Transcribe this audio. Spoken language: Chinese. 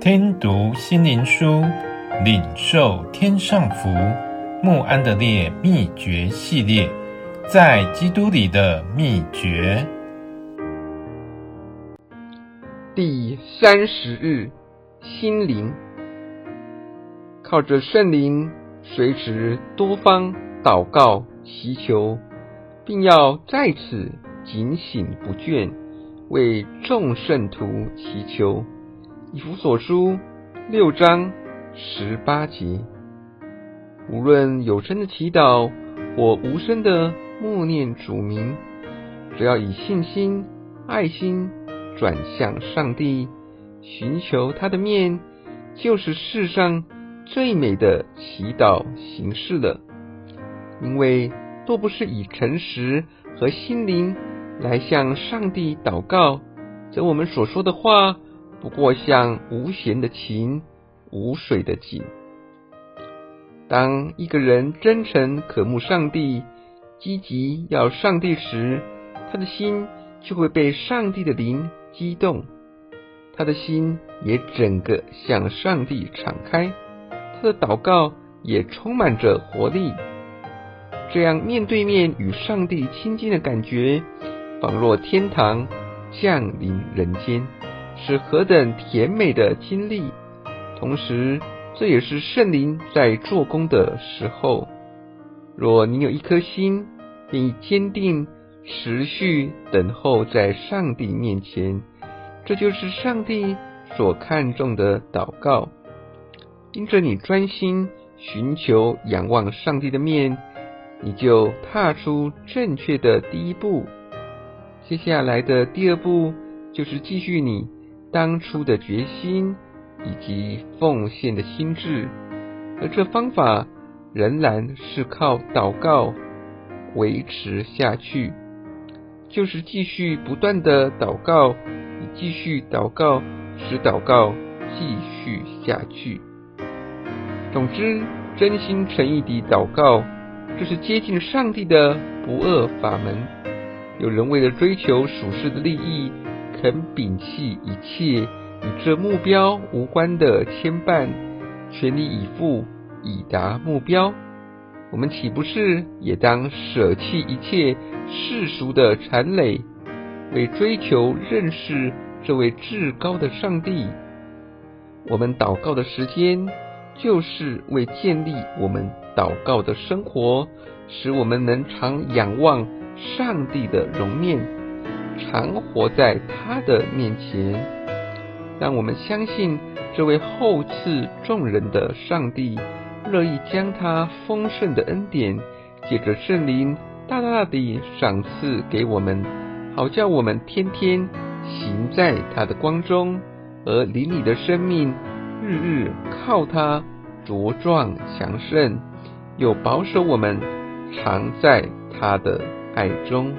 听读心灵书，领受天上福。穆安德烈秘诀系列，在基督里的秘诀。第三十日，心灵，靠着圣灵，随时多方祷告祈求，并要在此警醒不倦，为众圣徒祈求。以弗所书六章十八节，无论有声的祈祷或无声的默念主名，只要以信心、爱心转向上帝，寻求他的面，就是世上最美的祈祷形式了。因为若不是以诚实和心灵来向上帝祷告，则我们所说的话，不过像无弦的琴，无水的井。当一个人真诚渴慕上帝，积极要上帝时，他的心就会被上帝的灵激动，他的心也整个向上帝敞开，他的祷告也充满着活力。这样面对面与上帝亲近的感觉，仿若天堂降临人间。是何等甜美的经历，同时这也是圣灵在做工的时候。若你有一颗心，愿意坚定、持续等候在上帝面前，这就是上帝所看重的祷告。因着你专心寻求、仰望上帝的面，你就踏出正确的第一步。接下来的第二步就是继续你。当初的决心以及奉献的心志，而这方法仍然是靠祷告维持下去，就是继续不断的祷告，以继续祷告使祷告继续下去。总之，真心诚意地祷告，这是接近上帝的不二法门。有人为了追求属世的利益，肯摒弃一切与这目标无关的牵绊，全力以赴以达目标。我们岂不是也当舍弃一切世俗的缠累，为追求认识这位至高的上帝？我们祷告的时间，就是为建立我们祷告的生活，使我们能常仰望上帝的容面。常活在他的面前，让我们相信这位厚赐众人的上帝，乐意将他丰盛的恩典，借着圣灵大大地赏赐给我们，好叫我们天天行在他的光中，而灵里的生命日日靠他茁壮强盛，又保守我们常在他的爱中。